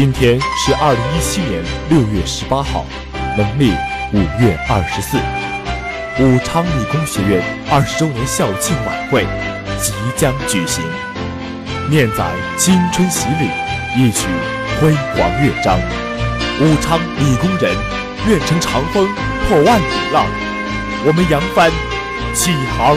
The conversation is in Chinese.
今天是二零一七年六月十八号农历五月二十四。武昌理工学院二十周年校庆晚会即将举行。念在青春洗礼一曲辉煌乐章。武昌理工人愿乘长风破万里浪。我们扬帆起航